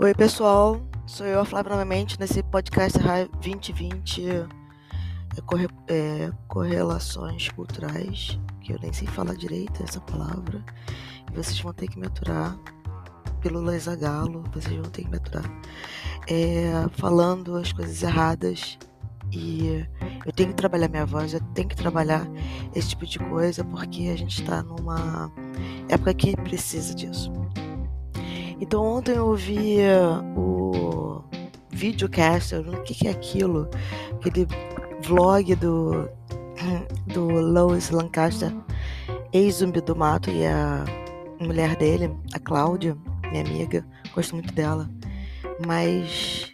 Oi, pessoal. Sou eu, a Flávia, novamente, nesse podcast 2020 é, corre, é, Correlações Culturais, que eu nem sei falar direito essa palavra. E vocês vão ter que me aturar. Pílulas a galo, vocês vão ter que me aturar. É, falando as coisas erradas. E eu tenho que trabalhar minha voz, eu tenho que trabalhar esse tipo de coisa, porque a gente está numa época que precisa disso. Então ontem eu ouvi o videocaster, o que, que é aquilo? Aquele vlog do, do Lois Lancaster, ex-zumbi do mato, e a mulher dele, a Cláudia, minha amiga, gosto muito dela. Mas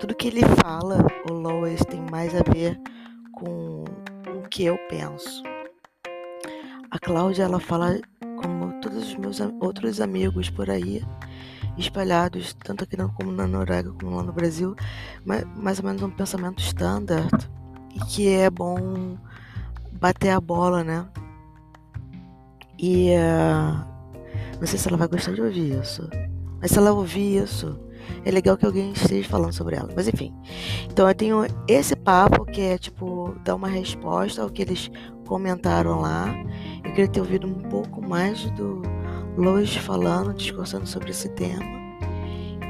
tudo que ele fala, o Lois, tem mais a ver com o que eu penso. A Cláudia, ela fala todos os meus outros amigos por aí, espalhados, tanto aqui como na Noruega como lá no Brasil, mais ou menos um pensamento standard e que é bom bater a bola, né? E uh, não sei se ela vai gostar de ouvir isso, mas se ela ouvir isso, é legal que alguém esteja falando sobre ela. Mas enfim. Então eu tenho esse papo que é tipo dar uma resposta ao que eles comentaram lá. Eu queria ter ouvido um pouco mais do Lois falando, discursando sobre esse tema,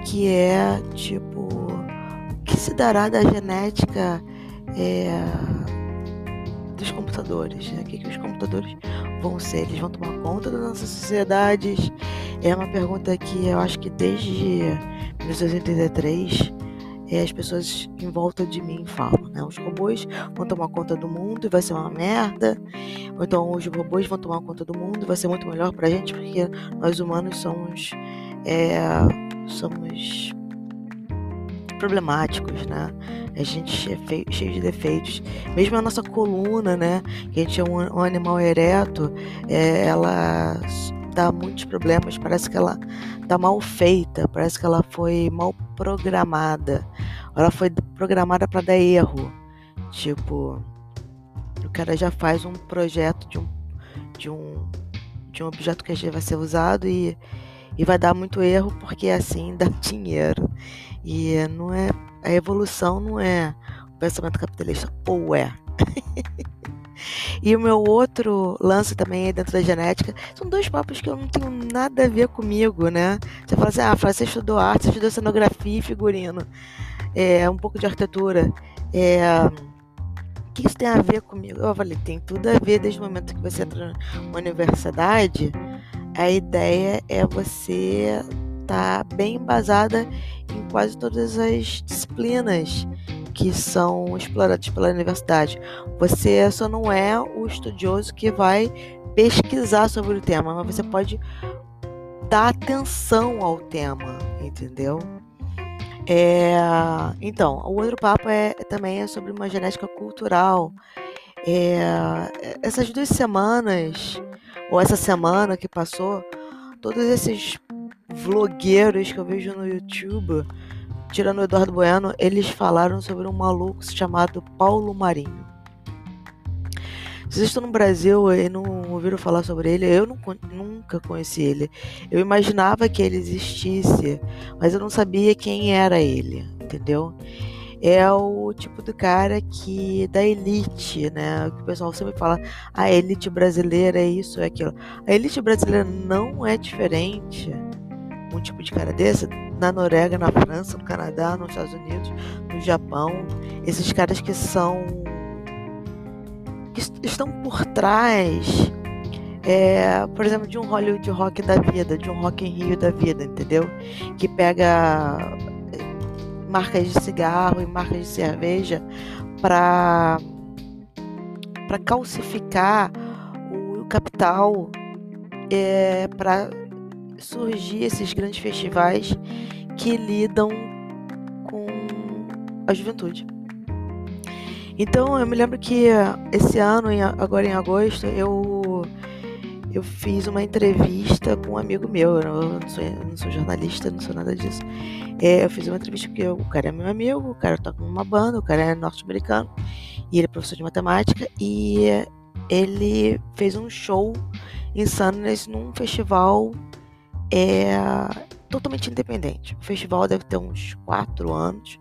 que é tipo o que se dará da genética é, dos computadores, né? O que, que os computadores vão ser? Eles vão tomar conta das nossas sociedades? É uma pergunta que eu acho que desde 1983 é, as pessoas em volta de mim falam, né? Os robôs vão tomar conta do mundo e vai ser uma merda. Ou então os robôs vão tomar conta do mundo e vai ser muito melhor pra gente, porque nós humanos somos. É, somos problemáticos, né? A gente é feio, cheio de defeitos. Mesmo a nossa coluna, né? Que a gente é um, um animal ereto, é, ela dá muitos problemas. Parece que ela tá mal feita, parece que ela foi mal programada. Ela foi programada para dar erro. Tipo, o cara já faz um projeto de um de um de um objeto que vai ser usado e, e vai dar muito erro porque assim dá dinheiro. E não é a evolução não é o pensamento capitalista ou é. E o meu outro lance também dentro da genética são dois papos que eu não tenho nada a ver comigo, né? Você fala assim, ah, você estudou arte, você estudou cenografia e figurino, é, um pouco de arquitetura. É, o que isso tem a ver comigo? Eu falei, tem tudo a ver desde o momento que você entra numa universidade. A ideia é você estar tá bem embasada em quase todas as disciplinas que são explorados pela universidade. Você só não é o estudioso que vai pesquisar sobre o tema, mas você pode dar atenção ao tema, entendeu? É, então, o outro papo é também é sobre uma genética cultural. É, essas duas semanas, ou essa semana que passou, todos esses vlogueiros que eu vejo no YouTube tirando o Eduardo Bueno, eles falaram sobre um maluco chamado Paulo Marinho. Vocês estão no Brasil e não ouviram falar sobre ele, eu não, nunca conheci ele. Eu imaginava que ele existisse, mas eu não sabia quem era ele, entendeu? É o tipo do cara que da elite, né? Que o pessoal sempre fala, a elite brasileira é isso, é aquilo. A elite brasileira não é diferente um tipo de cara desse na Noruega, na França, no Canadá, nos Estados Unidos, no Japão. Esses caras que são. Que estão por trás, é, por exemplo, de um Hollywood rock da vida, de um Rock in Rio da vida, entendeu? Que pega é, marcas de cigarro e marcas de cerveja para para calcificar o capital é, para surgir esses grandes festivais que lidam com a juventude. Então eu me lembro que esse ano, agora em agosto, eu eu fiz uma entrevista com um amigo meu. Eu não sou, não sou jornalista, não sou nada disso. É, eu fiz uma entrevista porque o cara é meu amigo, o cara toca numa banda, o cara é norte-americano e ele é professor de matemática e ele fez um show em Sandnes num festival é, totalmente independente. O festival deve ter uns quatro anos.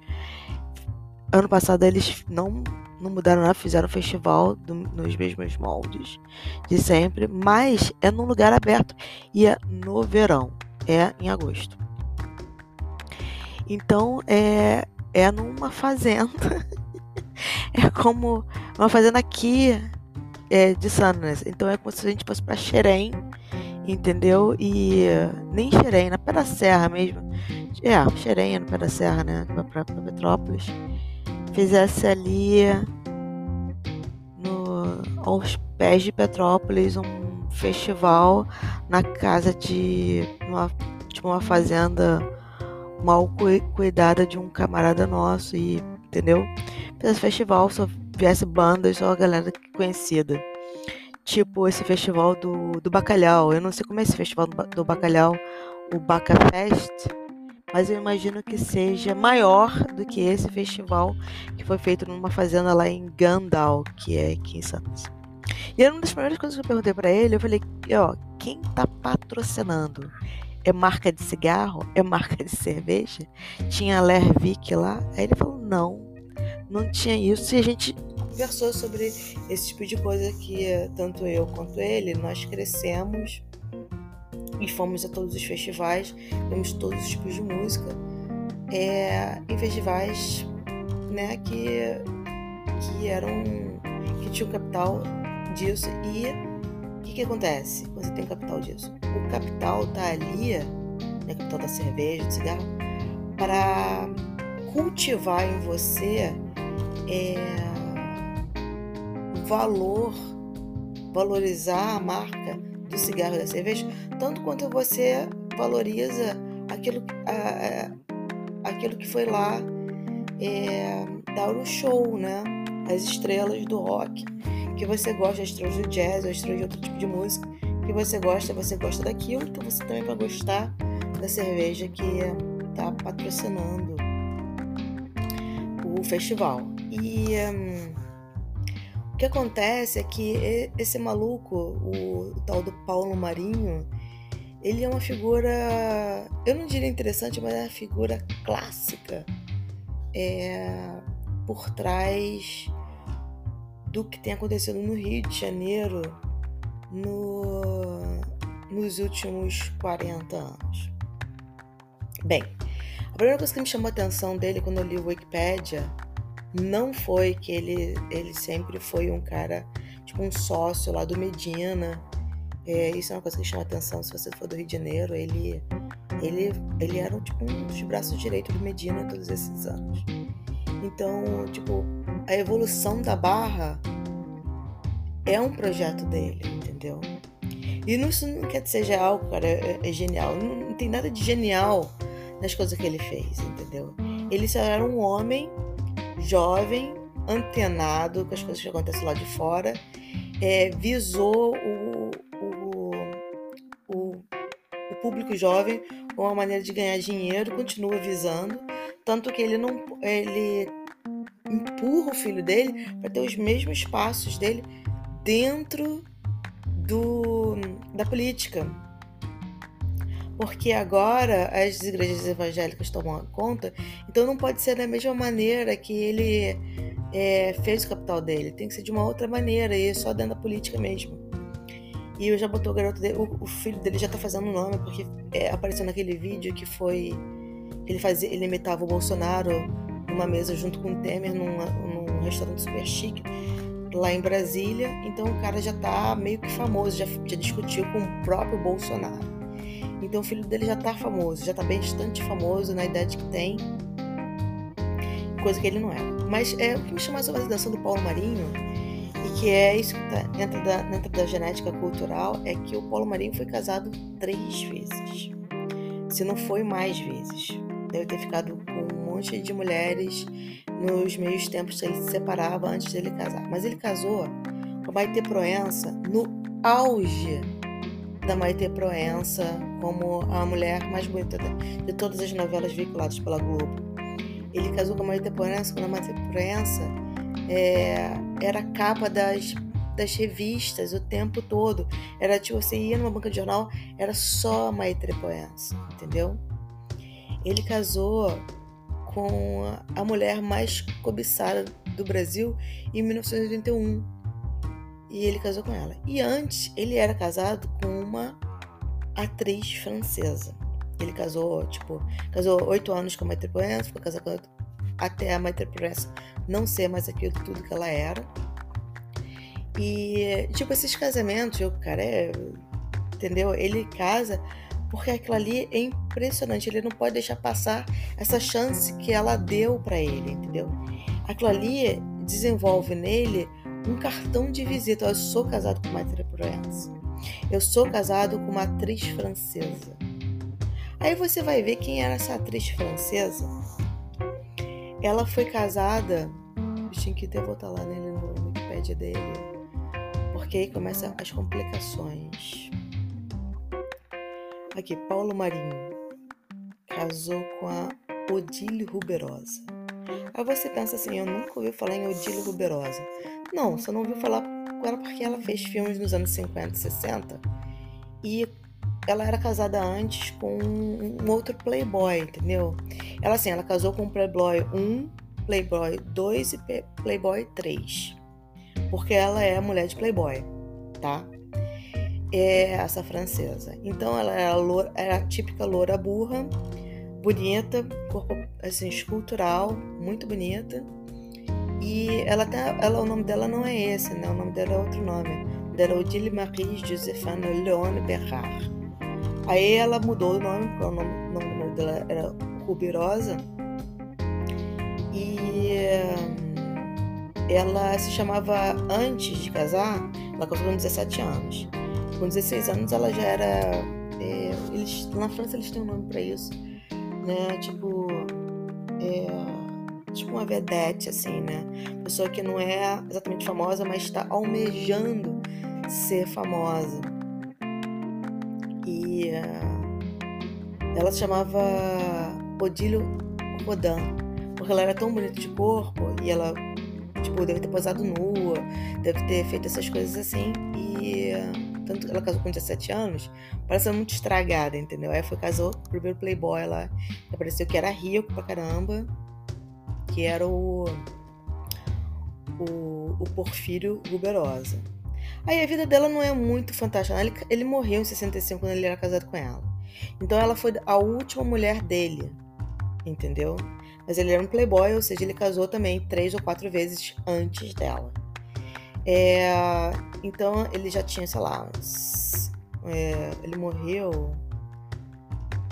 Ano passado eles não, não mudaram nada, fizeram o festival do, nos mesmos moldes de sempre, mas é num lugar aberto e é no verão, é em agosto. Então é, é numa fazenda. é como uma fazenda aqui é, de Sandnes. Então é como se a gente fosse para Xerém, entendeu? E nem Xerém, na Pé da Serra mesmo. É, Xerém, no Pé da Serra, né? Para Petrópolis. Fizesse ali no, aos pés de Petrópolis um festival na casa de uma, de uma fazenda mal cuidada de um camarada nosso e entendeu? Fizesse festival, só viesse bandas, só a galera conhecida. Tipo esse festival do, do bacalhau. Eu não sei como é esse festival do, do bacalhau, o Baca Fest, mas eu imagino que seja maior do que esse festival que foi feito numa fazenda lá em Gandal, que é aqui em Santos. E era uma das primeiras coisas que eu perguntei para ele, eu falei, ó, quem tá patrocinando? É marca de cigarro? É marca de cerveja? Tinha Lervik lá? Aí ele falou, não, não tinha isso. E a gente conversou sobre esse tipo de coisa que tanto eu quanto ele, nós crescemos e fomos a todos os festivais, vemos todos os tipos de música. É, em festivais né, que, que eram. que tinham capital disso. E o que, que acontece quando você tem capital disso? O capital tá ali, né, capital da cerveja, do cigarro, para cultivar em você é, valor, valorizar a marca do cigarro e da cerveja, tanto quanto você valoriza aquilo, a, a, aquilo que foi lá é, dar o show, né? As estrelas do rock, que você gosta, as estrelas do jazz, as estrelas de outro tipo de música, que você gosta, você gosta daquilo, então você também vai gostar da cerveja que está patrocinando o festival. E um, o que acontece é que esse maluco, o, tal do Paulo Marinho, ele é uma figura, eu não diria interessante, mas é uma figura clássica é, por trás do que tem acontecido no Rio de Janeiro no, nos últimos 40 anos. Bem, a primeira coisa que me chamou a atenção dele quando eu li o Wikipedia não foi que ele, ele sempre foi um cara, tipo um sócio lá do Medina. É, isso é uma coisa que chama atenção se você for do Rio de Janeiro. Ele, ele, ele era tipo um dos braços direitos do Medina todos esses anos. Então, tipo, a evolução da barra é um projeto dele, entendeu? E isso não quer dizer seja algo, cara, é, é genial. Não, não tem nada de genial nas coisas que ele fez, entendeu? Ele só era um homem jovem, antenado com as coisas que acontecem lá de fora, é, visou o, o, o, o público jovem como uma maneira de ganhar dinheiro, continua visando, tanto que ele não ele empurra o filho dele para ter os mesmos passos dele dentro do, da política porque agora as igrejas evangélicas tomam conta, então não pode ser da mesma maneira que ele é, fez o capital dele, tem que ser de uma outra maneira, e é só dentro da política mesmo. E eu já botou o garoto dele, o, filho dele já tá fazendo nome, porque é, apareceu naquele vídeo que foi. Ele fazia, ele imitava o Bolsonaro numa mesa junto com o Temer num, num restaurante super chique lá em Brasília. Então o cara já tá meio que famoso, já, já discutiu com o próprio Bolsonaro. Então o filho dele já tá famoso, já tá bastante famoso na idade que tem, coisa que ele não é. Mas é, o que me chama mais a atenção do Paulo Marinho, e que é isso que tá dentro da, dentro da genética cultural, é que o Paulo Marinho foi casado três vezes. Se não foi mais vezes. Deve ter ficado com um monte de mulheres nos meios tempos que ele se separava antes dele casar. Mas ele casou com a Maite Proença no auge da Maite Proença como a mulher mais bonita de todas as novelas veiculadas pela Globo. Ele casou com a Maite Proença quando a Maite Proença é, era capa das, das revistas o tempo todo. Era tipo, você ia numa banca de jornal, era só a Maite Proença, entendeu? ele casou com a mulher mais cobiçada do Brasil em 1981. E ele casou com ela. E antes, ele era casado com uma atriz francesa. Ele casou, tipo, casou oito anos com a Maître Provence, ficou casado com até a Maître Provence não ser mais aquilo tudo que ela era. E, tipo, esses casamentos, o cara é. Entendeu? Ele casa porque aquilo ali é impressionante. Ele não pode deixar passar essa chance que ela deu para ele, entendeu? Aquilo ali desenvolve nele um cartão de visita. Eu sou casado com uma Provence. Eu sou casado com uma atriz francesa. Aí você vai ver quem era essa atriz francesa. Ela foi casada. Tinha que até voltar lá nele no Wikipedia dele. Porque aí começam as complicações. Aqui, Paulo Marinho casou com a Odile Ruberosa. Aí você pensa assim, eu nunca ouvi falar em Odile Ruberosa. Não, você não ouviu falar com ela porque ela fez filmes nos anos 50 e 60 e ela era casada antes com um outro playboy, entendeu? Ela assim, ela casou com Playboy 1, Playboy 2 e Playboy 3. Porque ela é mulher de Playboy, tá? é essa francesa. Então ela era, loura, era a típica loura burra, bonita, corpo assim escultural, muito bonita. E ela até, ela, o nome dela não é esse, né? O nome dela é outro nome. Dela é Odile Marie Josephine Leone Berrard. Aí ela mudou o nome, porque o nome, o nome dela era Rubirosa. E ela se chamava, antes de casar, ela casou com 17 anos. Com 16 anos ela já era. É, eles, na França eles têm um nome para isso, né? Tipo. É, tipo uma vedette, assim, né? Pessoa que não é exatamente famosa, mas está almejando ser famosa. E uh, ela se chamava Odile Rodin, porque ela era tão bonita de corpo e ela, tipo, deve ter posado nua, deve ter feito essas coisas assim. E. Uh, tanto ela casou com 17 anos, parece muito estragada, entendeu? Aí foi casou primeiro playboy lá, apareceu que era rico pra caramba, que era o o, o Porfírio Guberosa. Aí a vida dela não é muito fantástica. Ele, ele morreu em 65 quando ele era casado com ela. Então ela foi a última mulher dele, entendeu? Mas ele era um playboy, ou seja, ele casou também três ou quatro vezes antes dela. É, então ele já tinha, sei lá, uns, é, ele morreu.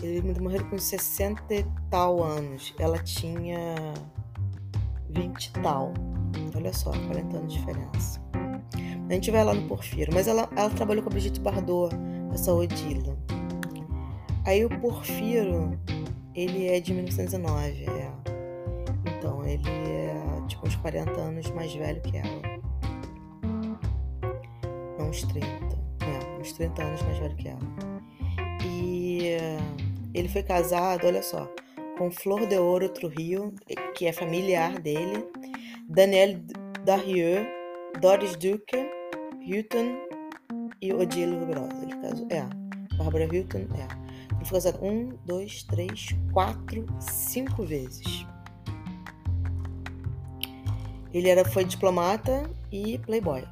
Ele morreu com 60 e tal anos. Ela tinha 20 e tal. Olha só, 40 anos de diferença. A gente vai lá no Porfiro. Mas ela, ela trabalhou com a Brigitte Bardot, essa Odila. Aí o Porfiro, ele é de 1909, é. Então, ele é tipo uns 40 anos mais velho que ela uns 30, é, uns 30 anos mais velho que ela. E ele foi casado, olha só, com Flor de Ouro Trujillo, que é familiar dele, Daniel Darieux, Doris Duque, Hilton e Odile Rubrosa. Ele casou, é, Barbara Hilton, é. Ele foi casado um, dois, três, quatro, cinco vezes. Ele era, foi diplomata e playboy.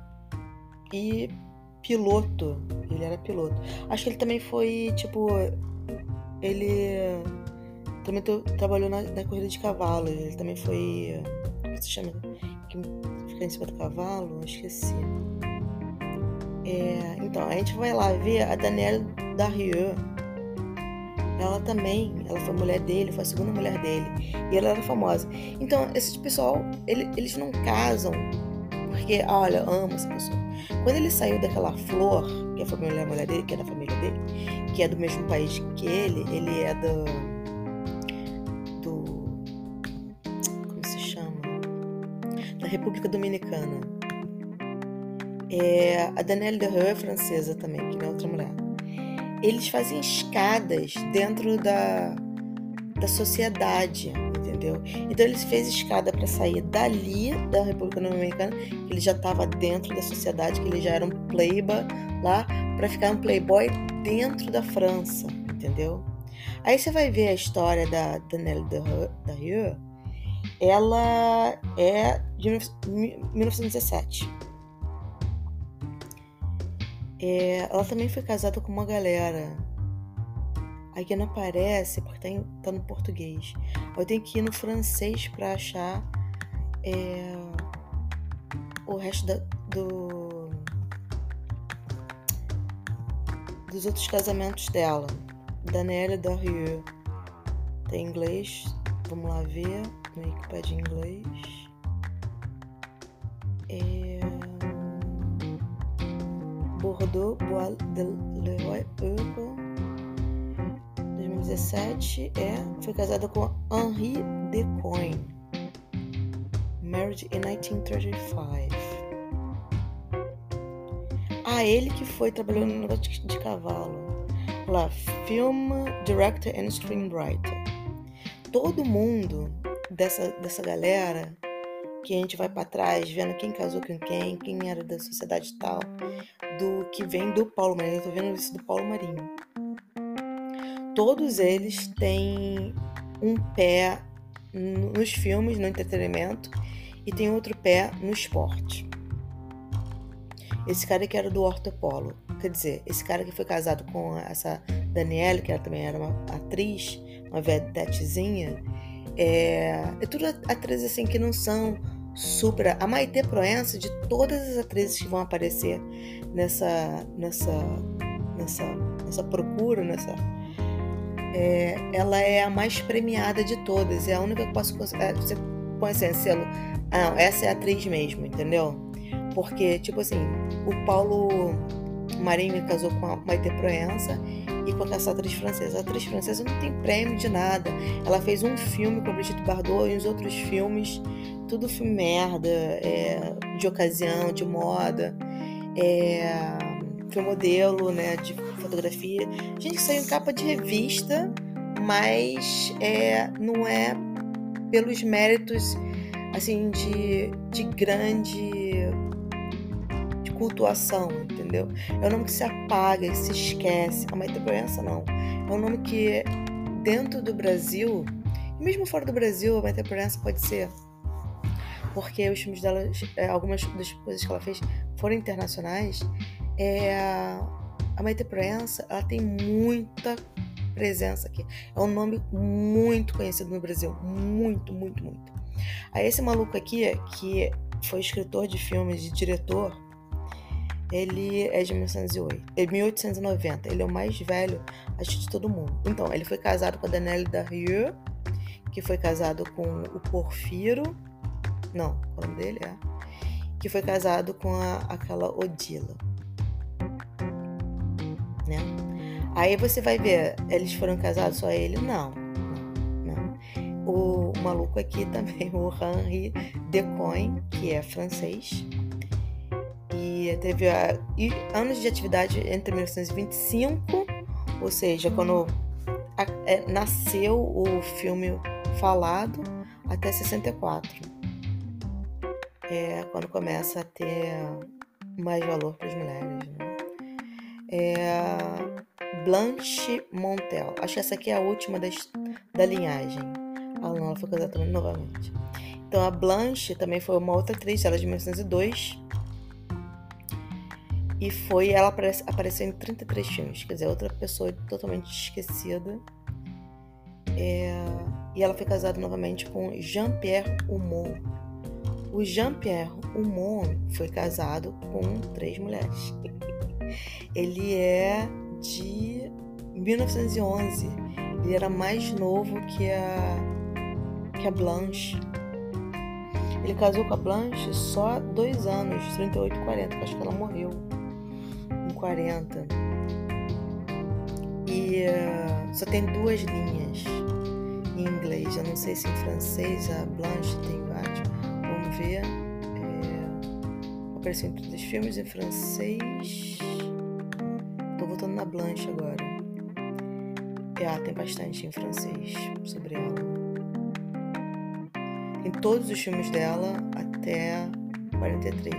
E piloto. Ele era piloto. Acho que ele também foi, tipo. Ele também trabalhou na, na, corrida de cavalo. Ele também foi. O que se chama? Que fica em cima do cavalo? Esqueci. É, então, a gente vai lá ver a Danielle Darieux. Ela também, ela foi mulher dele, foi a segunda mulher dele. E ela era famosa. Então, esse pessoal, ele, eles não casam porque, olha, amo essa pessoa. Quando ele saiu daquela flor, que é a família, a mulher dele, que é da família dele, que é do mesmo país que ele, ele é do. República Dominicana. É, a Danielle Derreux é francesa também, que é outra mulher. Eles fazem escadas dentro da, da sociedade entendeu? Então ele fez escada para sair dali da República Dominicana, que ele já estava dentro da sociedade, que ele já era um playboy lá, para ficar um playboy dentro da França, entendeu? Aí você vai ver a história da Danielle Darieux, ela é de 1917. É, ela também foi casada com uma galera. Aqui não aparece porque tá, em, tá no português. Eu tenho que ir no francês para achar é, o resto da, do, dos outros casamentos dela. Daniela Darieux. Tem inglês. Vamos lá ver no Wikipedia em inglês. É... Bordeaux, Bois de Leroy Euro. 2017 é, foi casada com Henri Decoing. Married in 1935. Ah, ele que foi trabalhando no negócio de, de cavalo. Lá, film director and screenwriter. Todo mundo dessa, dessa galera que a gente vai para trás vendo quem casou com quem, quem era da sociedade tal, do que vem do Paulo Marinho. Eu tô vendo isso do Paulo Marinho. Todos eles têm um pé nos filmes, no entretenimento, e tem outro pé no esporte. Esse cara que era do Polo, quer dizer, esse cara que foi casado com essa Daniela, que ela também era uma atriz, uma vedetezinha, é, é tudo atrizes assim que não são super. A Maite Proença, de todas as atrizes que vão aparecer nessa, nessa, nessa, nessa procura, nessa, é, ela é a mais premiada de todas. É a única que posso. É, você põe assim, selo. Ah, essa é a atriz mesmo, entendeu? Porque, tipo assim, o Paulo Marinho casou com a Maite Proença e com essa atriz francesa. A atriz francesa não tem prêmio de nada. Ela fez um filme com a Brigitte Bardot e os outros filmes tudo filme merda, é, de ocasião, de moda, é, foi modelo, né, de fotografia. Gente que saiu em capa de revista, mas é, não é pelos méritos, assim, de, de grande de cultuação, entendeu? É um nome que se apaga, que se esquece. A Maite Proença, não. É um nome que dentro do Brasil, e mesmo fora do Brasil, a Maite Proença pode ser porque os filmes dela, é, algumas das coisas que ela fez foram internacionais, é, a Maite Proença, ela tem muita presença aqui. É um nome muito conhecido no Brasil, muito, muito, muito. Aí esse maluco aqui, que foi escritor de filmes e diretor, ele é de 1908, é 1890. Ele é o mais velho, acho, de todo mundo. Então, ele foi casado com a Danielle Darieux, que foi casado com o Porfiro, não, o nome dele é. Que foi casado com a, aquela Odila. Né? Aí você vai ver, eles foram casados só ele? Não, não. O maluco aqui também, o Henri Decoin, que é francês. E teve anos de atividade entre 1925, ou seja, quando é, nasceu o filme falado, até 64 é quando começa a ter mais valor para as mulheres. Né? É Blanche Montel. Acho que essa aqui é a última das, da linhagem. Ah, não, ela foi casada também novamente. Então a Blanche também foi uma outra atriz, ela é de 1902. E foi, ela aparece, apareceu em 33 filmes, quer dizer, outra pessoa totalmente esquecida. É, e ela foi casada novamente com Jean-Pierre Humont o Jean-Pierre Humont foi casado com três mulheres. Ele é de 1911. Ele era mais novo que a, que a Blanche. Ele casou com a Blanche só dois anos, 38 e 40, acho que ela morreu 40. E uh, só tem duas linhas em inglês. Eu não sei se em francês a Blanche tem vários ver. É, apareceu em todos os filmes em francês. Tô voltando na Blanche agora. E, ah, tem bastante em francês sobre ela. Em todos os filmes dela até 43.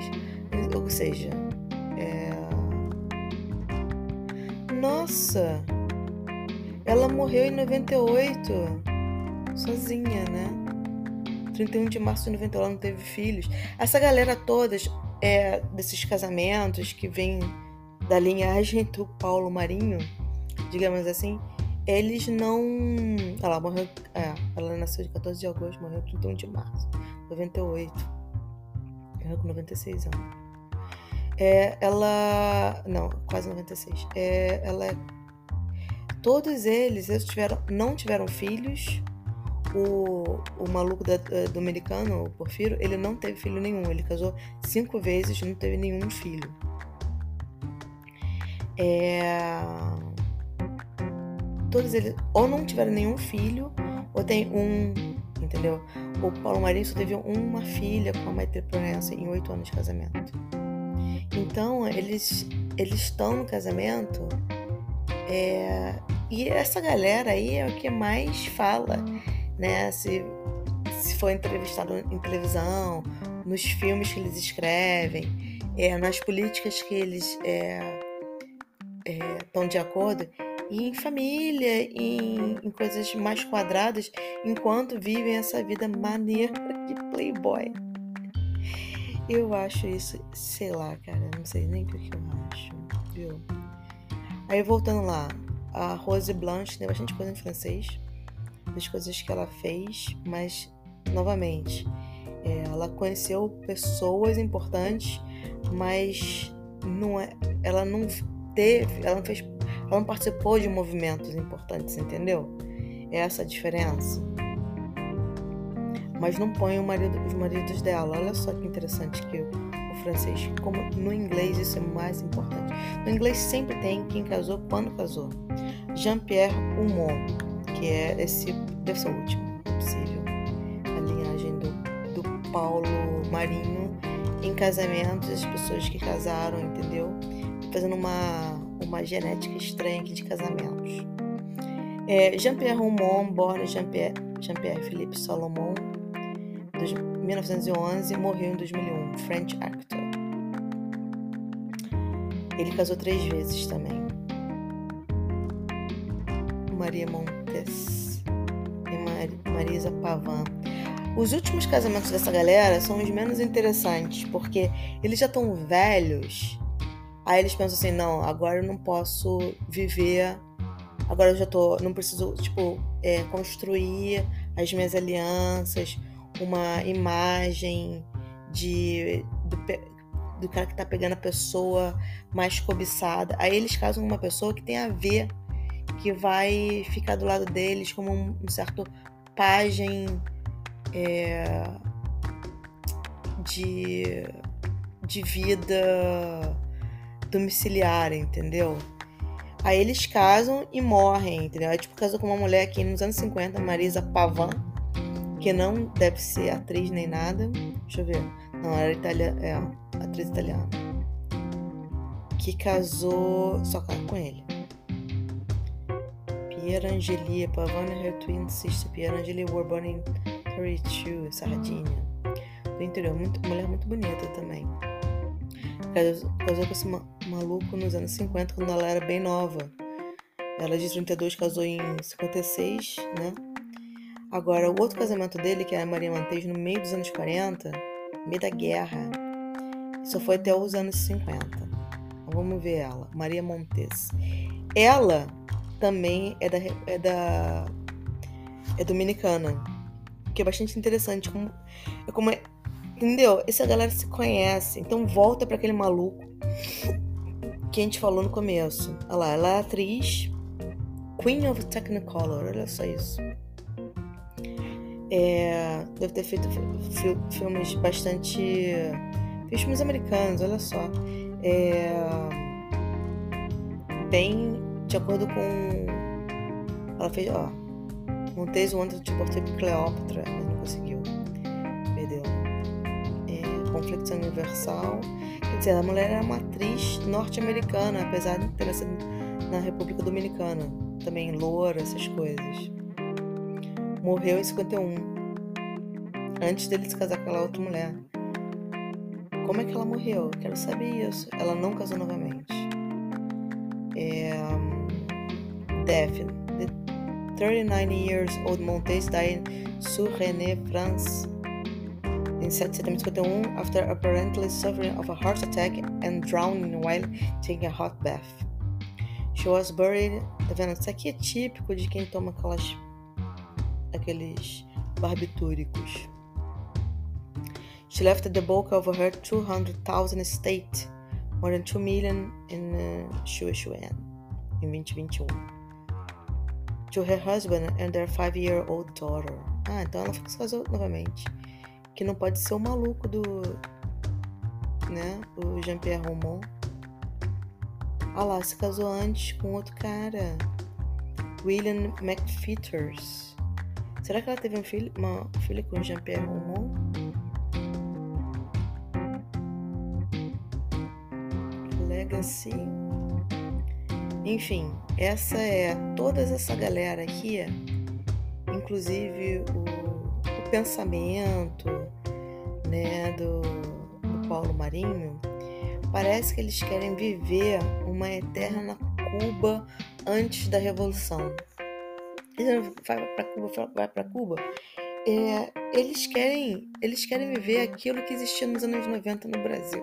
Ou seja, é... Nossa! Ela morreu em 98, sozinha, né? 31 de março de 98 ela não teve filhos. Essa galera toda é, desses casamentos que vem da linhagem do Paulo Marinho, digamos assim, eles não. Ela morreu. É, ela nasceu de 14 de agosto, morreu 31 de março, 98. Morreu com 96 anos. É, ela. Não, quase 96. É, ela é. Todos eles, eles tiveram, não tiveram filhos. O, o maluco da, do americano, o Porfiro, ele não teve filho nenhum. Ele casou cinco vezes, não teve nenhum filho. É todos eles ou não tiveram nenhum filho, ou tem um, entendeu? O Paulo Marinho só teve uma filha com a Maite Proença em oito anos de casamento. Então, eles eles estão no casamento é, e essa galera aí é o que mais fala, né? Se, se for entrevistado em televisão, nos filmes que eles escrevem, é, nas políticas que eles estão é, é, de acordo, e em família, em, em coisas mais quadradas, enquanto vivem essa vida maneira de playboy. Eu acho isso, sei lá, cara, não sei nem o que eu acho, viu? Aí voltando lá, a Rose Blanche tem bastante coisa em francês, das coisas que ela fez, mas novamente, é, ela conheceu pessoas importantes, mas não é, ela não teve, ela não fez ela não participou de movimentos importantes, entendeu? É essa a diferença mas não põe marido, os maridos dela. Olha só que interessante que o, o francês, como no inglês isso é mais importante. No inglês sempre tem quem casou, quando casou. Jean-Pierre Humon, que é esse, deve ser o último possível, a linhagem do, do Paulo Marinho em casamentos, as pessoas que casaram, entendeu? Fazendo uma, uma genética estranha aqui de casamentos. É, Jean-Pierre Humon, born Jean-Pierre Jean-Pierre Philippe Solomon, 1911 morreu em 2001, French actor. Ele casou três vezes também. Maria Montes e Mar Marisa Pavan. Os últimos casamentos dessa galera são os menos interessantes, porque eles já estão velhos. Aí eles pensam assim, não, agora eu não posso viver, agora eu já tô, não preciso, tipo, é, construir as minhas alianças, uma imagem de do, do, cara que tá pegando a pessoa mais cobiçada. Aí eles casam com uma pessoa que tem a ver, que vai ficar do lado deles como um, um certo pajem é, de, de vida domiciliar, entendeu? Aí eles casam e morrem, entendeu? Aí, tipo, casou com uma mulher aqui nos anos 50, Marisa Pavan, que não deve ser atriz nem nada. Deixa eu ver. Não, era italiana, é, atriz italiana. Que casou só com ele. Piera Angelia Pavan e her twin sister Piera Angelia were born in 32, Sardinha. Do interior, muito, mulher muito bonita também. Casou com esse maluco nos anos 50, quando ela era bem nova. Ela de 32 casou em 56, né? Agora, o outro casamento dele, que é a Maria Montes, no meio dos anos 40, no meio da guerra, só foi até os anos 50. Então, vamos ver ela, Maria Montes. Ela também é da, é da é dominicana, que é bastante interessante como é como é, Entendeu? Essa galera se conhece. Então volta para aquele maluco que a gente falou no começo. Olha lá, ela é atriz. Queen of Technicolor, olha só isso. É, deve ter feito filmes bastante. filmes americanos, olha só. É, bem de acordo com. Ela fez, ó. Montez o Wanted to Portrait Cleópatra, mas não conseguiu. Conflito Universal. Quer dizer, a mulher era uma atriz norte-americana, apesar de ter nascido na República Dominicana. Também loura, essas coisas. Morreu em 51. Antes dele se casar com aquela outra mulher. Como é que ela morreu? Quero saber isso. Ela não casou novamente. É... Death. 39 years old Montes died in Sur-René, France in September 51 after apparently suffering of a heart attack and drowning while taking a hot bath. She was buried. Tá vendo? Isso aqui é típico de quem toma aquelas, aqueles barbitúricos. She left the bulk of her 200,000 estate, more than 2 million in uh, em 2021. To her husband and their five-year-old daughter. Ah, então ela se casou novamente. Que não pode ser o maluco do. né? O Jean-Pierre Romont. Ah lá, se casou antes com outro cara. William McFeeters. Será que ela teve um filho, uma filha com Jean-Pierre Romont? Legacy. Enfim, essa é toda essa galera aqui, inclusive o, o pensamento né, do, do Paulo Marinho, parece que eles querem viver uma eterna Cuba antes da Revolução. Vai para Cuba, vai para Cuba. É, eles querem, eles querem viver aquilo que existia nos anos 90 no Brasil,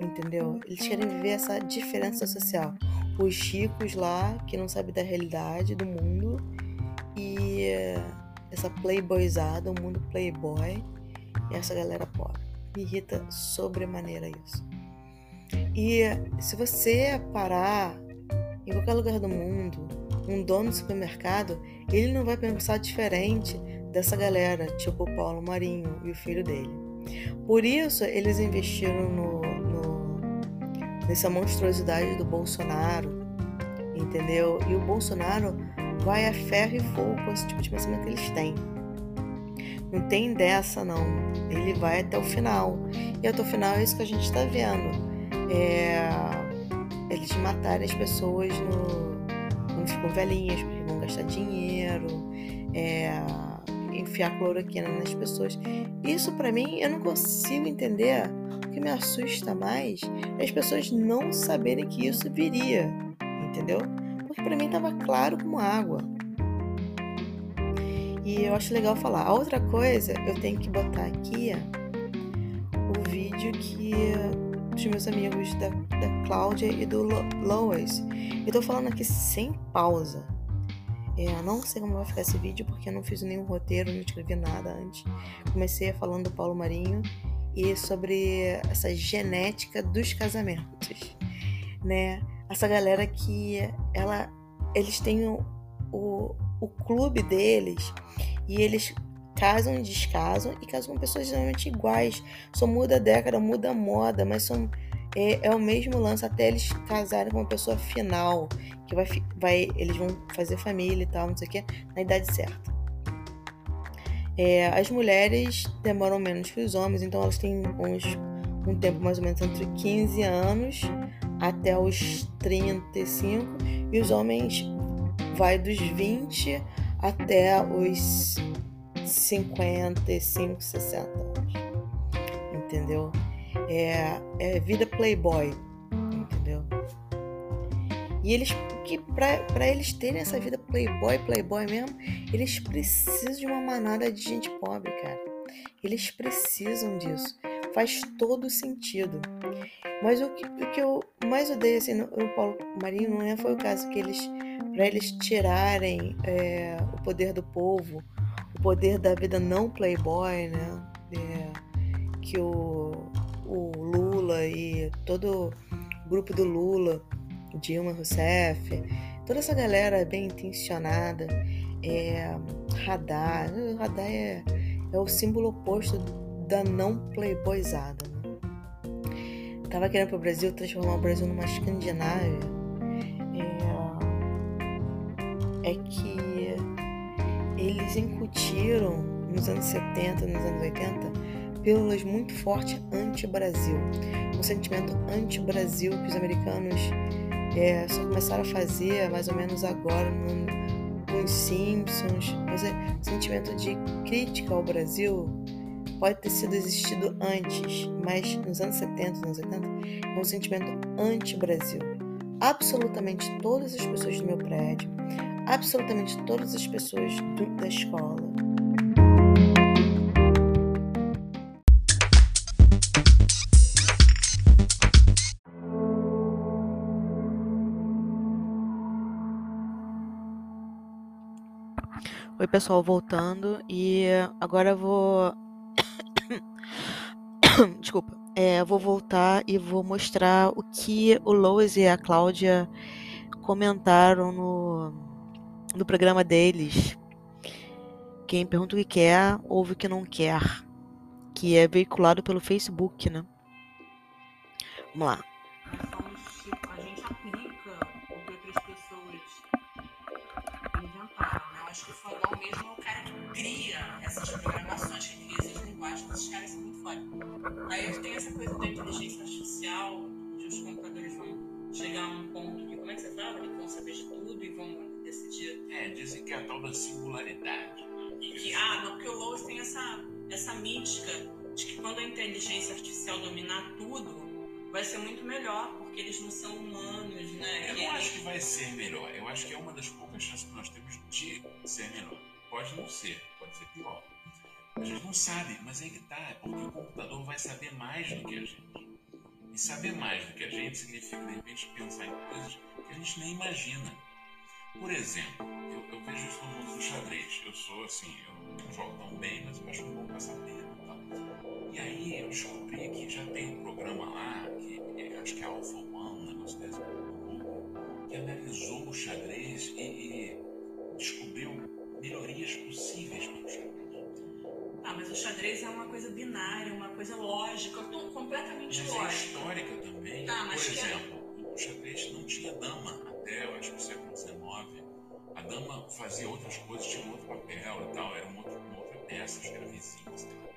entendeu? Eles querem viver essa diferença social. Os ricos lá que não sabem da realidade do mundo e essa playboyzada, o mundo playboy e essa galera pobre. Me irrita sobremaneira isso. E se você parar em qualquer lugar do mundo, um dono de supermercado, ele não vai pensar diferente dessa galera, tipo o Paulo Marinho e o filho dele. Por isso, eles investiram no, no, nessa monstruosidade do Bolsonaro, entendeu? E o Bolsonaro vai a ferro e fogo com esse tipo de pensamento que eles têm. Não tem dessa, não. Ele vai até o final. E até o final é isso que a gente está vendo é, eles matarem as pessoas no, ficam velhinhas, porque vão gastar dinheiro, é, enfiar cloroquina nas pessoas. Isso para mim eu não consigo entender. O que me assusta mais é as pessoas não saberem que isso viria, entendeu? Porque para mim tava claro como água. E eu acho legal falar. A outra coisa, eu tenho que botar aqui o vídeo que dos meus amigos da, da Cláudia e do Lois. Eu tô falando aqui sem pausa. É, não sei como vai ficar esse vídeo porque eu não fiz nenhum roteiro, não escrevi nada antes. Comecei falando do Paulo Marinho e sobre essa genética dos casamentos, né? Essa galera que ela, eles têm o, o, o clube deles e eles casam e descasam e casam com pessoas geralmente iguais. Só muda a década, muda a moda, mas são é, é, o mesmo lance até eles casarem com uma pessoa final, que vai, vai eles vão fazer família e tal, não sei o que, na idade certa. É, as mulheres demoram menos que os homens, então elas têm uns, um tempo mais ou menos entre 15 anos até os 35, e os homens vai dos 20 até os 55, 60 anos. Entendeu? É, é vida playboy, entendeu? E eles, que para eles terem essa vida playboy, playboy mesmo, eles precisam de uma manada de gente pobre, cara. Eles precisam disso. Faz todo sentido. Mas o que, o que eu mais odeio assim, no, no Paulo Marinho não é, foi o caso que eles, para eles tirarem é, o poder do povo, poder da vida não playboy, né? É, que o, o Lula e todo o grupo do Lula, Dilma Rousseff, toda essa galera bem intencionada, é, radar, o radar é, é o símbolo oposto da não playboyzada. Né? Tava querendo para o Brasil transformar o Brasil numa Escandinávia. É, é que incutiram nos anos 70, nos anos 80, pílulas muito fortes anti-Brasil. Um sentimento anti-Brasil que os americanos é, só começaram a fazer mais ou menos agora no, nos Simpsons. Mas é sentimento de crítica ao Brasil pode ter sido existido antes, mas nos anos 70, nos anos 80, é um sentimento anti-Brasil. Absolutamente todas as pessoas do meu prédio absolutamente todas as pessoas do, da escola. Oi, pessoal, voltando e agora eu vou. Desculpa. É, vou voltar e vou mostrar o que o Lois e a Cláudia comentaram no, no programa deles. Quem pergunta o que quer, ouve o que não quer. Que é veiculado pelo Facebook, né? Vamos lá. A gente aplica outras pessoas né? Eu acho que o fodão mesmo é o cara que cria essas programações, que são muito foda. Aí tem essa dizem que é a tal da singularidade. E que, ah, não, porque o Lois tem essa, essa mística de que quando a inteligência artificial dominar tudo, vai ser muito melhor, porque eles não são humanos, né? Eu não acho que vai ser melhor. Eu acho que é uma das poucas chances que nós temos de ser melhor. Pode não ser, pode ser pior. A gente não sabe, mas aí que tá, é porque o computador vai saber mais do que a gente. E saber mais do que a gente significa, de repente, pensar em coisas que a gente nem imagina. Por exemplo, eu, eu vejo isso no mundo do xadrez. Eu sou assim, eu não jogo tão bem, mas eu acho um bom passatempo e tal. E aí eu descobri que já tem um programa lá, que é, acho que é Alpha One, um negócio desse, que analisou o xadrez e, e descobriu melhorias possíveis para o xadrez. Ah, mas o xadrez é uma coisa binária, uma coisa lógica, completamente Mas é lógica. histórica também. Tá, Por que- exemplo, o xadrez não tinha dama até, eu acho que o século XIX. A dama fazia outras coisas, tinha um outro papel e tal, era uma outra, uma outra peça, acho que era vizinha, sei lá.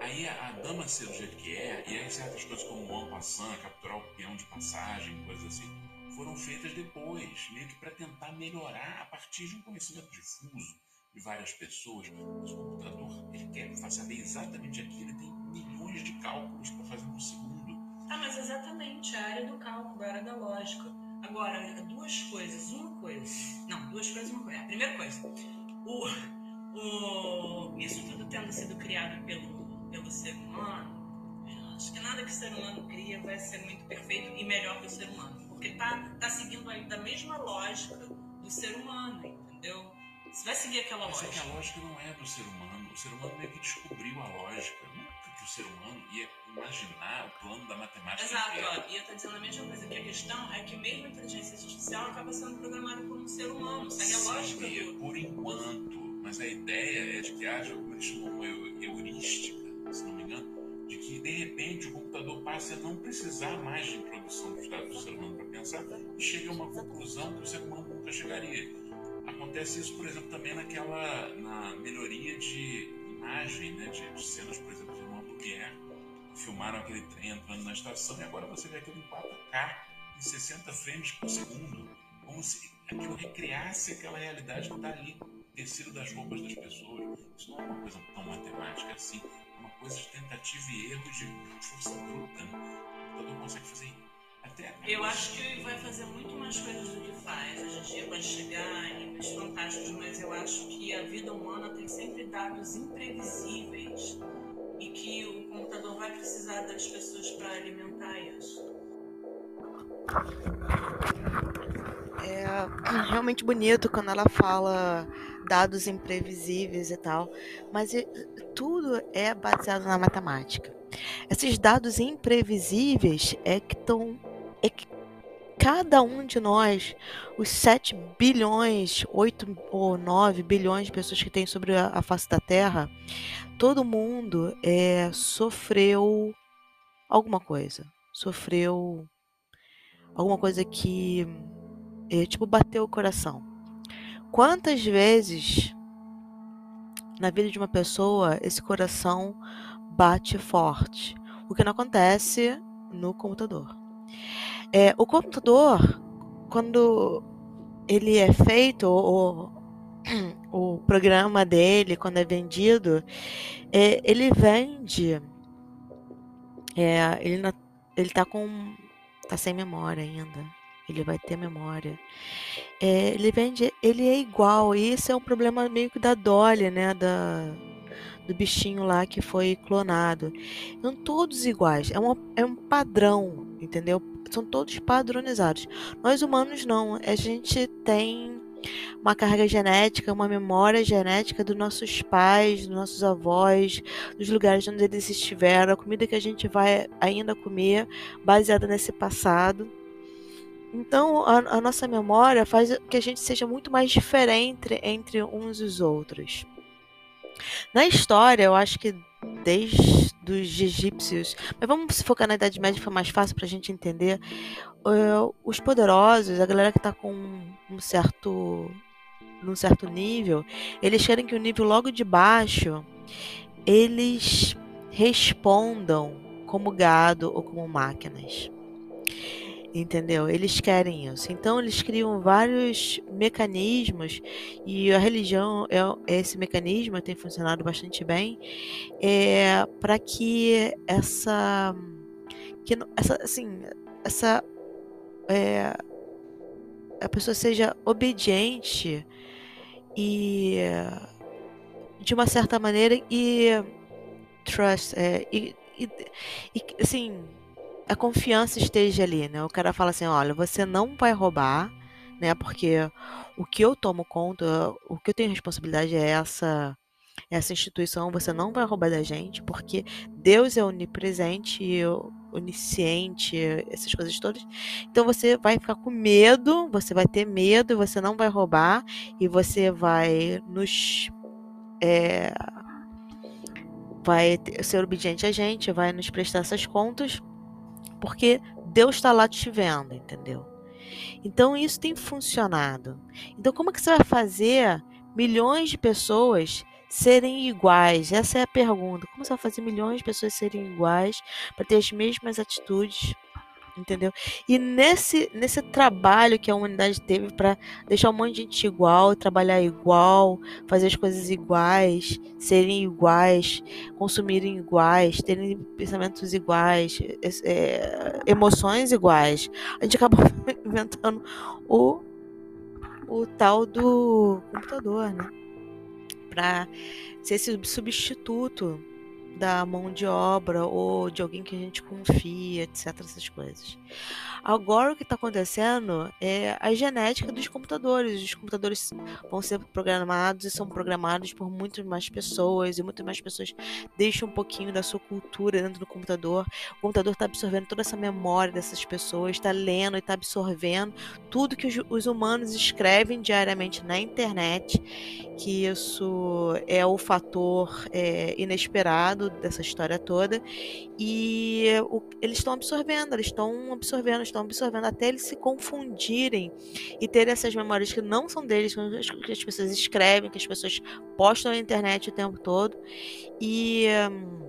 Aí a, a dama ser do jeito que é, e aí certas coisas como o passant, capturar o peão de passagem, coisas assim, foram feitas depois, meio que para tentar melhorar a partir de um conhecimento difuso de várias pessoas. Mas o computador, ele quer saber exatamente aquilo, ele tem milhões de cálculos para fazer num segundo. Ah, mas exatamente, a área do cálculo, a área da lógica. Agora, duas coisas, uma coisa. Não, duas coisas, uma coisa. A primeira coisa, o, o, isso tudo tendo sido criado pelo, pelo ser humano, acho que nada que o ser humano cria vai ser muito perfeito e melhor que o ser humano. Porque tá, tá seguindo ainda a mesma lógica do ser humano, entendeu? Você vai seguir aquela Mas é que lógica. a lógica não é do ser humano. O ser humano meio que descobriu a lógica. Nunca ser humano ia imaginar o plano da matemática. Exato, ó, e eu tô dizendo a mesma coisa, que a questão é que mesmo a inteligência artificial acaba sendo programada por um ser humano, segue a lógica do... por enquanto. Mas a ideia é de que haja que eles chamam heurística, se não me engano, de que de repente o computador passe a não precisar mais de introdução dos dados do ser humano para pensar e chegue a uma conclusão que o ser humano nunca chegaria. Acontece isso, por exemplo, também naquela na melhoria de imagem, né, de, cenas, por exemplo, mulher filmaram aquele trem entrando na estação e agora você vê aquilo em 4K em 60 frames por segundo, como se aquilo recriasse aquela realidade que está ali, tecido das roupas das pessoas. Isso não é uma coisa tão matemática assim, é uma coisa de tentativa e erro de força bruta. Né? O computador consegue fazer até. Eu acho que vai fazer muito mais coisas do que faz. Em dia pode chegar a níveis fantásticos, mas eu acho que a vida humana tem sempre dados imprevisíveis e que o computador vai precisar das pessoas para alimentar isso. É realmente bonito quando ela fala dados imprevisíveis e tal, mas tudo é baseado na matemática. Esses dados imprevisíveis é que estão. É que cada um de nós, os 7 bilhões, 8 ou 9 bilhões de pessoas que tem sobre a, face da Terra, todo mundo é, sofreu alguma coisa. Sofreu alguma coisa que é, tipo, bateu o coração. Quantas vezes na vida de uma pessoa esse coração bate forte? O que não acontece no computador. É, o computador, quando ele é feito, o, o programa dele, quando é vendido, é, ele vende. É, ele, na- ele tá com. tá sem memória ainda. ele vai ter memória. É, ele vende, ele é igual. E esse é um problema meio que da Dolly, né? Da, do bichinho lá que foi clonado. São todos iguais. É, uma, é um padrão, entendeu? São todos padronizados. Nós humanos não. A gente tem uma carga genética, uma memória genética dos nossos pais, dos nossos avós, dos lugares onde eles estiveram, a comida que a gente vai ainda comer, baseada nesse passado. Então, a, a nossa memória faz que a gente seja muito mais diferente entre uns e os outros. Na história, eu acho que desde os egípcios, mas vamos se focar na Idade Média, foi mais fácil para a gente entender. Uh, os poderosos, a galera que está com um certo, num certo nível, eles querem que o nível logo de baixo eles respondam como gado ou como máquinas. Entendeu? Eles querem isso. Então eles criam vários mecanismos e a religião é esse mecanismo tem funcionado bastante bem é, para que essa que essa assim essa é, a pessoa seja obediente e de uma certa maneira e trust é, e, e, e assim a confiança esteja ali, né? O cara fala assim, olha, você não vai roubar, né? Porque o que eu tomo conta, o que eu tenho responsabilidade é essa essa instituição, você não vai roubar da gente, porque Deus é onipresente onisciente, essas coisas todas. Então você vai ficar com medo, você vai ter medo, você não vai roubar e você vai nos é, vai ser obediente a gente, vai nos prestar essas contas porque Deus está lá te vendo, entendeu? Então isso tem funcionado. Então como é que você vai fazer milhões de pessoas serem iguais? Essa é a pergunta. Como você vai fazer milhões de pessoas serem iguais para ter as mesmas atitudes? Entendeu? E nesse, nesse trabalho que a humanidade teve para deixar um monte de gente igual, trabalhar igual, fazer as coisas iguais, serem iguais, consumirem iguais, terem pensamentos iguais, é, emoções iguais, a gente acabou inventando o, o tal do computador, né? Para ser esse substituto da mão de obra ou de alguém que a gente confia, etc. Essas coisas. Agora o que está acontecendo é a genética dos computadores. Os computadores vão ser programados e são programados por muitas mais pessoas e muitas mais pessoas deixam um pouquinho da sua cultura dentro do computador. O computador está absorvendo toda essa memória dessas pessoas, está lendo e está absorvendo tudo que os, os humanos escrevem diariamente na internet, que isso é o fator é, inesperado dessa história toda. E o, eles estão absorvendo, eles estão absorvendo, estão absorvendo até eles se confundirem e ter essas memórias que não são deles, que as pessoas escrevem, que as pessoas postam na internet o tempo todo. E um,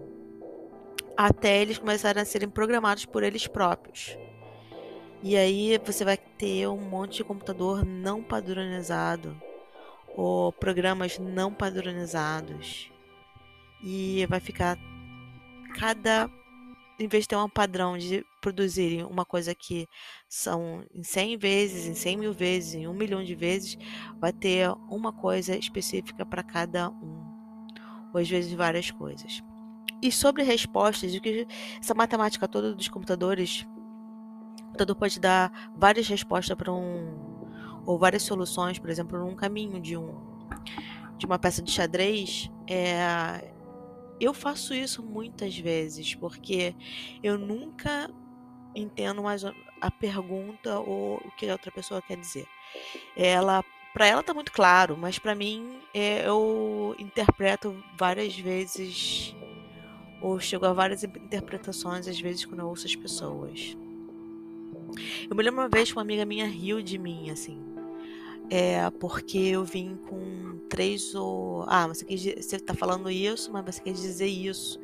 até eles começarem a serem programados por eles próprios. E aí você vai ter um monte de computador não padronizado ou programas não padronizados e vai ficar cada em vez de ter um padrão de produzirem uma coisa que são em 100 vezes, em 100 mil vezes, em um milhão de vezes, vai ter uma coisa específica para cada um, ou às vezes várias coisas. E sobre respostas, o que essa matemática toda dos computadores, o computador pode dar várias respostas para um, ou várias soluções, por exemplo, num caminho de um de uma peça de xadrez, é, eu faço isso muitas vezes, porque eu nunca entendo mais a pergunta ou o que a outra pessoa quer dizer. Ela, para ela tá muito claro, mas para mim é, eu interpreto várias vezes ou chego a várias interpretações às vezes quando eu ouço as pessoas. Eu me lembro uma vez que uma amiga minha riu de mim, assim, é porque eu vim com três ou. Ah, você, quis, você tá falando isso, mas você quer dizer isso.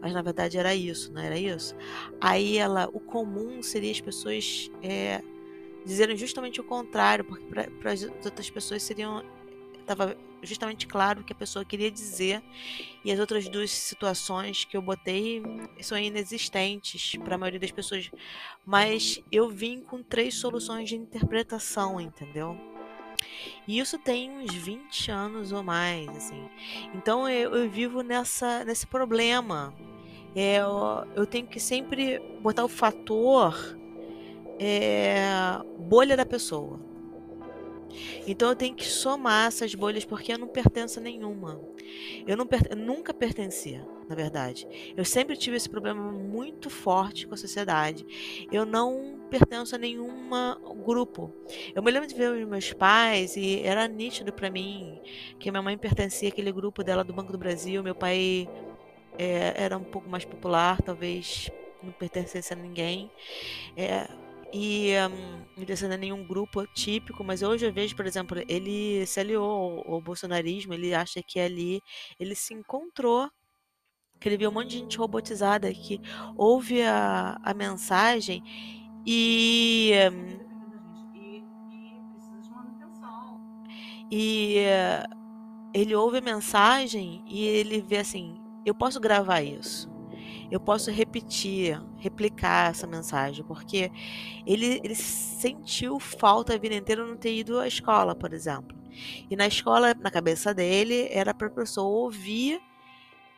Mas na verdade era isso, não era isso? Aí ela, o comum seria as pessoas é, dizerem justamente o contrário, porque para as outras pessoas seriam. Tava justamente claro o que a pessoa queria dizer. E as outras duas situações que eu botei são inexistentes para a maioria das pessoas. Mas eu vim com três soluções de interpretação, entendeu? E isso tem uns 20 anos ou mais, assim. Então eu, eu vivo nessa, nesse problema. É, eu, eu tenho que sempre botar o fator é, bolha da pessoa. Então eu tenho que somar essas bolhas porque eu não pertenço a nenhuma. Eu, não, eu nunca pertencia, na verdade. Eu sempre tive esse problema muito forte com a sociedade. Eu não pertenço a nenhum grupo. Eu me lembro de ver os meus pais e era nítido para mim que minha mãe pertencia àquele grupo dela do Banco do Brasil, meu pai é, era um pouco mais popular, talvez não pertencesse a ninguém. É, e um, não descendo a nenhum grupo típico, mas hoje eu vejo, por exemplo, ele se aliou ao, ao bolsonarismo, ele acha que ali ele se encontrou que ele viu um monte de gente robotizada que ouve a, a mensagem e. E ele ouve a mensagem e ele vê assim: eu posso gravar isso eu posso repetir, replicar essa mensagem, porque ele, ele sentiu falta a vida inteira não ter ido à escola, por exemplo. E na escola, na cabeça dele, era para a pessoa ouvir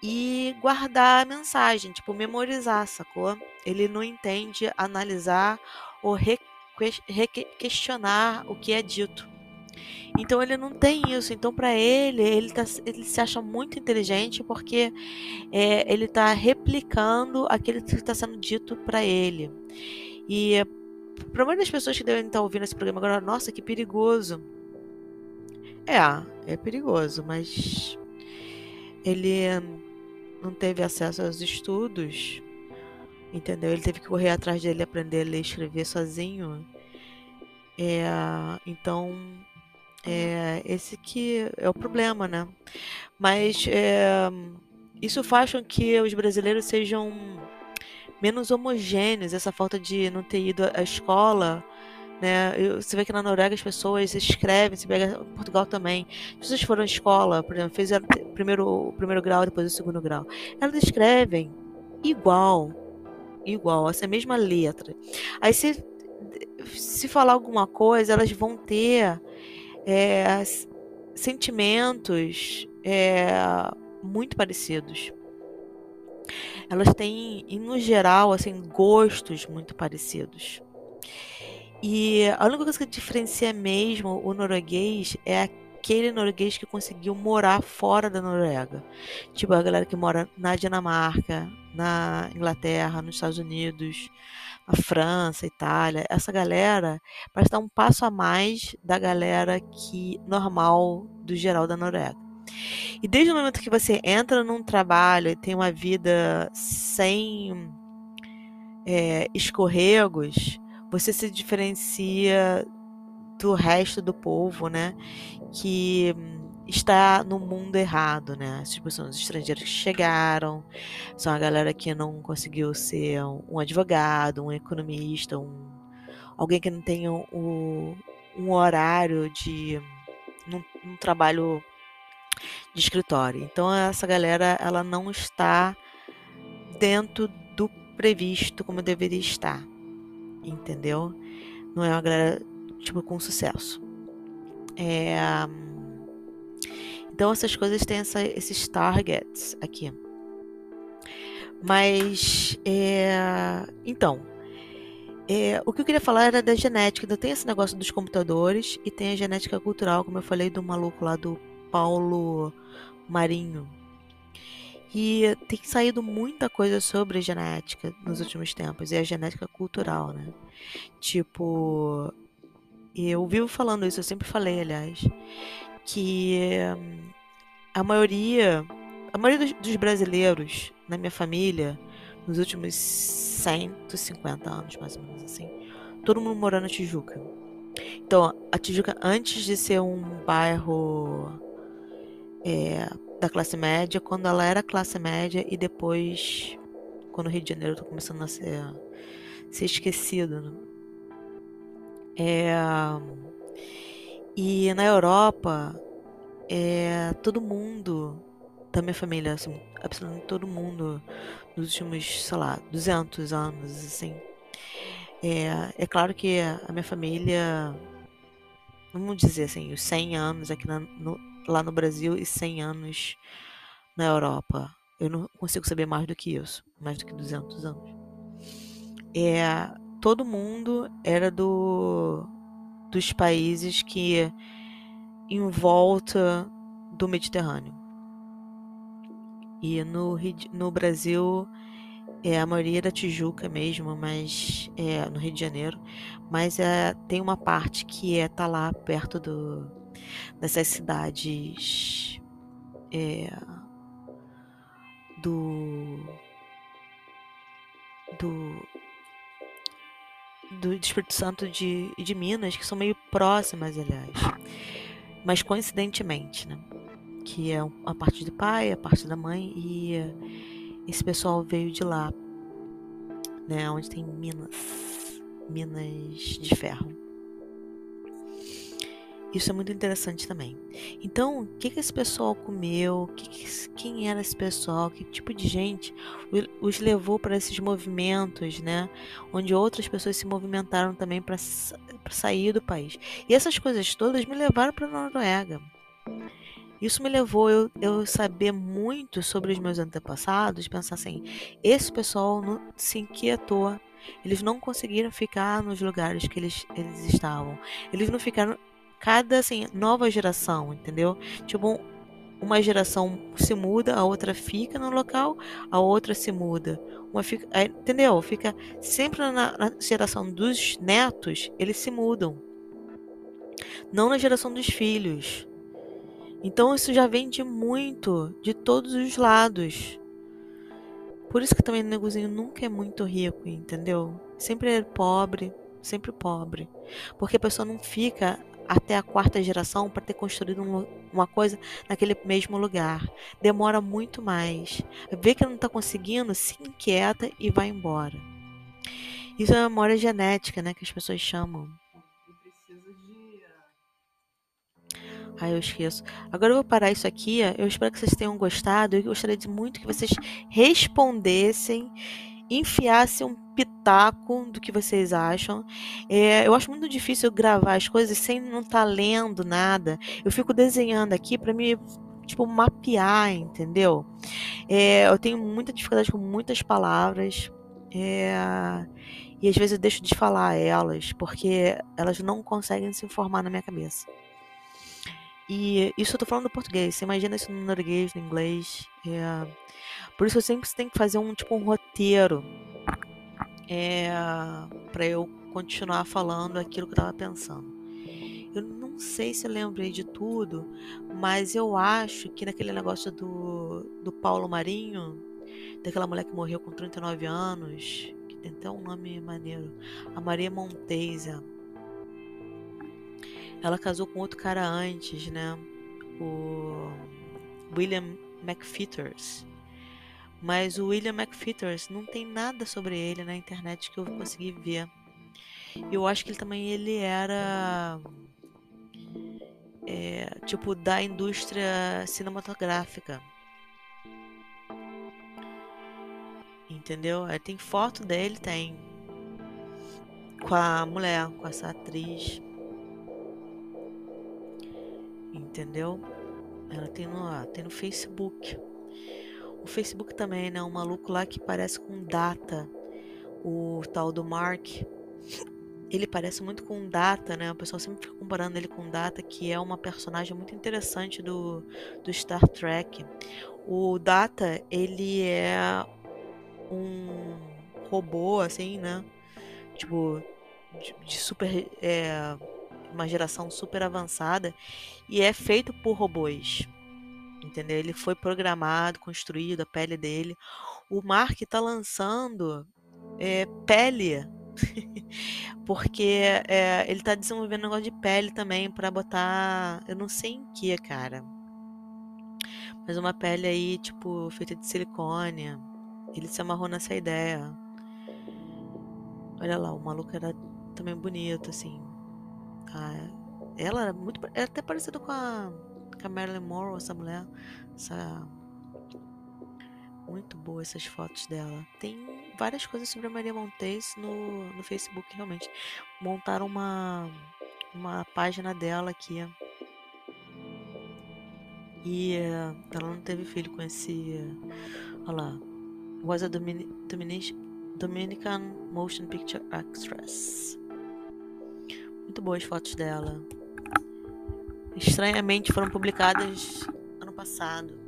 e guardar a mensagem, tipo, memorizar, sacou? Ele não entende analisar ou re questionar o que é dito. Então ele não tem isso. Então para ele, ele, tá, ele se acha muito inteligente porque é, ele está replicando aquilo que está sendo dito para ele. E para maioria das pessoas que devem estar ouvindo esse programa agora, nossa, que perigoso. É, é perigoso, mas ele não teve acesso aos estudos, entendeu? Ele teve que correr atrás dele aprender a ler e escrever sozinho. É, então é, esse que é o problema, né? Mas é, isso faz com que os brasileiros sejam menos homogêneos, essa falta de não ter ido à escola. Né? Você vê que na Noruega as pessoas escrevem, se pega em Portugal também. As pessoas foram à escola, por exemplo, fizeram primeiro, o primeiro grau, depois o segundo grau. Elas escrevem igual, igual, essa mesma letra. Aí se, se falar alguma coisa, elas vão ter é, sentimentos é, muito parecidos. Elas têm, no geral, assim, gostos muito parecidos. E a única coisa que diferencia mesmo o norueguês é aquele norueguês que conseguiu morar fora da Noruega. Tipo, a galera que mora na Dinamarca, na Inglaterra, nos Estados Unidos, a França, a Itália, essa galera parece estar um passo a mais da galera que normal do geral da Noruega. E desde o momento que você entra num trabalho e tem uma vida sem é, escorregos, você se diferencia do resto do povo, né? Que está no mundo errado, né? Tipo, são os estrangeiros que chegaram, são a galera que não conseguiu ser um, advogado, um economista, um, alguém que não tem um, um horário de um, um trabalho de escritório. Então essa galera ela não está dentro do previsto como deveria estar, entendeu? Não é uma galera tipo com sucesso. É, então essas coisas têm essa, esses targets aqui. Mas é, então é, o que eu queria falar era da genética. Então tem esse negócio dos computadores e tem a genética cultural, como eu falei do maluco lá do Paulo Marinho. E tem saído muita coisa sobre genética nos últimos tempos, e a genética cultural, né? Tipo, eu vivo falando isso, eu sempre falei, aliás, que a maioria, a maioria dos, dos brasileiros na minha família, nos últimos 150 anos, mais ou menos assim, todo mundo morando na Tijuca. Então, a Tijuca, antes de ser um bairro é, da classe média, quando ela era classe média e depois, quando o Rio de Janeiro está começando a ser, ser esquecido. Né? É, e na Europa, é, todo mundo da minha família, assim, absolutamente todo mundo nos últimos, sei lá, 200 anos, assim. É, é claro que a minha família, vamos dizer assim, os 100 anos aqui na, no, lá no Brasil e 100 anos na Europa. Eu não consigo saber mais do que isso, mais do que 200 anos. É, todo mundo era do dos países que em volta do Mediterrâneo. E no, no Brasil, é, a maioria da Tijuca mesmo, mas é, no Rio de Janeiro, mas é, tem uma parte que é tá lá perto do, dessas cidades é, do do do Espírito Santo de, de Minas, que são meio próximas, aliás. Mas coincidentemente, né? Que é a parte do pai, a parte da mãe, e esse pessoal veio de lá, né? Onde tem minas, minas de ferro. Isso é muito interessante também. Então, o que, que esse pessoal comeu? Que que, quem era esse pessoal? Que tipo de gente os levou para esses movimentos, né? Onde outras pessoas se movimentaram também para sair do país. E essas coisas todas me levaram para a Noruega. Isso me levou eu, eu saber muito sobre os meus antepassados, pensar assim, esse pessoal não se inquietou eles não conseguiram ficar nos lugares que eles, eles estavam. Eles não ficaram cada assim, nova geração, entendeu? Tipo, uma geração se muda, a outra fica no local, a outra se muda. Uma fica, entendeu? Fica sempre na, na geração dos netos, eles se mudam. Não na geração dos filhos. Então isso já vem de muito, de todos os lados. Por isso que também o negozinho nunca é muito rico, entendeu? Sempre é pobre, sempre pobre. Porque a pessoa não fica até a quarta geração para ter construído um, uma coisa naquele mesmo lugar. Demora muito mais. Vê que não está conseguindo, se inquieta e vai embora. Isso é memória genética, né? Que as pessoas chamam. Ah, eu esqueço. Agora eu vou parar isso aqui. Eu espero que vocês tenham gostado. Eu gostaria de muito que vocês respondessem enfiasse um pitaco do que vocês acham. É, eu acho muito difícil gravar as coisas sem não estar tá lendo nada. Eu fico desenhando aqui para me tipo mapear, entendeu? É, eu tenho muita dificuldade com muitas palavras. É, e às vezes eu deixo de falar elas porque elas não conseguem se formar na minha cabeça. E isso eu tô falando do português. Você imagina isso no norueguês, no inglês. É... Por isso eu sempre tenho que fazer um tipo um roteiro é... para eu continuar falando aquilo que eu tava pensando. Eu não sei se eu lembrei de tudo, mas eu acho que naquele negócio do, do Paulo Marinho, daquela mulher que morreu com 39 anos, que tem até um nome maneiro, a Maria Monteza ela casou com outro cara antes, né? O William McFeeters. Mas o William McFeeters não tem nada sobre ele na internet que eu consegui ver. Eu acho que ele também ele era é, tipo da indústria cinematográfica. Entendeu? Tem foto dele, tem com a mulher, com essa atriz entendeu? Ela tem no, tem no Facebook. O Facebook também, né? Um maluco lá que parece com Data, o tal do Mark. Ele parece muito com Data, né? O pessoal sempre fica comparando ele com Data, que é uma personagem muito interessante do, do Star Trek. O Data, ele é um robô, assim, né? Tipo, de, de super. É, uma geração super avançada e é feito por robôs. Entendeu? Ele foi programado, construído, a pele dele. O Mark está lançando é, pele, porque é, ele está desenvolvendo um negócio de pele também para botar, eu não sei em que, cara. Mas uma pele aí, tipo, feita de silicone. Ele se amarrou nessa ideia. Olha lá, o maluco era também bonito, assim. Ah, ela era muito. Era até parecida com a, com a Marilyn Monroe, essa mulher. Essa... Muito boa essas fotos dela. Tem várias coisas sobre a Maria Montez no, no Facebook, realmente. Montaram uma, uma página dela aqui. E uh, ela não teve filho com esse. Uh, olha lá. Was a Domini Dominic Dominican Motion Picture Actress. Muito boas fotos dela. Estranhamente foram publicadas ano passado.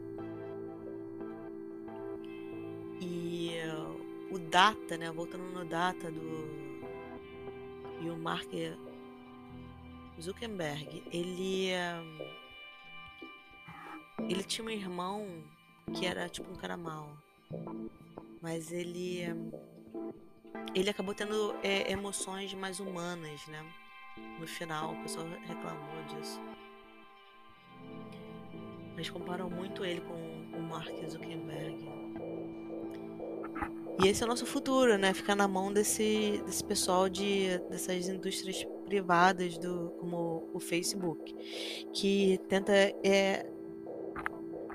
E uh, o Data, né? Voltando no Data do. E o Mark Zuckerberg, ele. Uh, ele tinha um irmão que era tipo um cara mau. Mas ele. Ele acabou tendo é, emoções mais humanas, né? No final, o pessoal reclamou disso. Mas comparam muito ele com o Mark Zuckerberg. E esse é o nosso futuro, né? Ficar na mão desse, desse pessoal de dessas indústrias privadas do como o Facebook, que tenta é,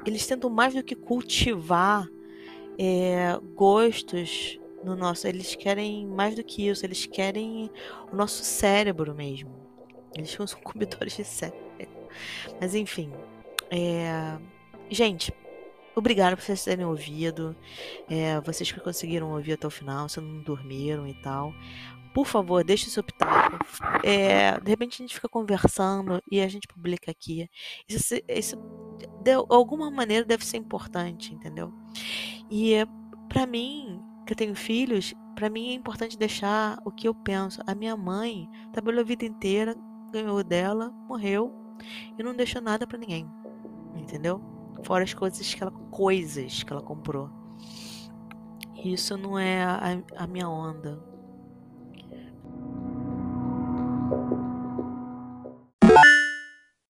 eles tentam mais do que cultivar é, gostos no nosso, eles querem mais do que isso, eles querem o nosso cérebro mesmo. Eles são consumidores de cérebro. Mas enfim, é... gente, obrigado por vocês terem ouvido. É, vocês que conseguiram ouvir até o final, se não dormiram e tal. Por favor, deixe seu pitaco. É, de repente a gente fica conversando e a gente publica aqui. Isso, isso de alguma maneira deve ser importante, entendeu? E para mim, que eu tenho filhos, para mim é importante deixar o que eu penso. A minha mãe trabalhou a vida inteira, ganhou dela, morreu e não deixou nada para ninguém, entendeu? Fora as coisas que ela, coisas que ela comprou. Isso não é a, a minha onda.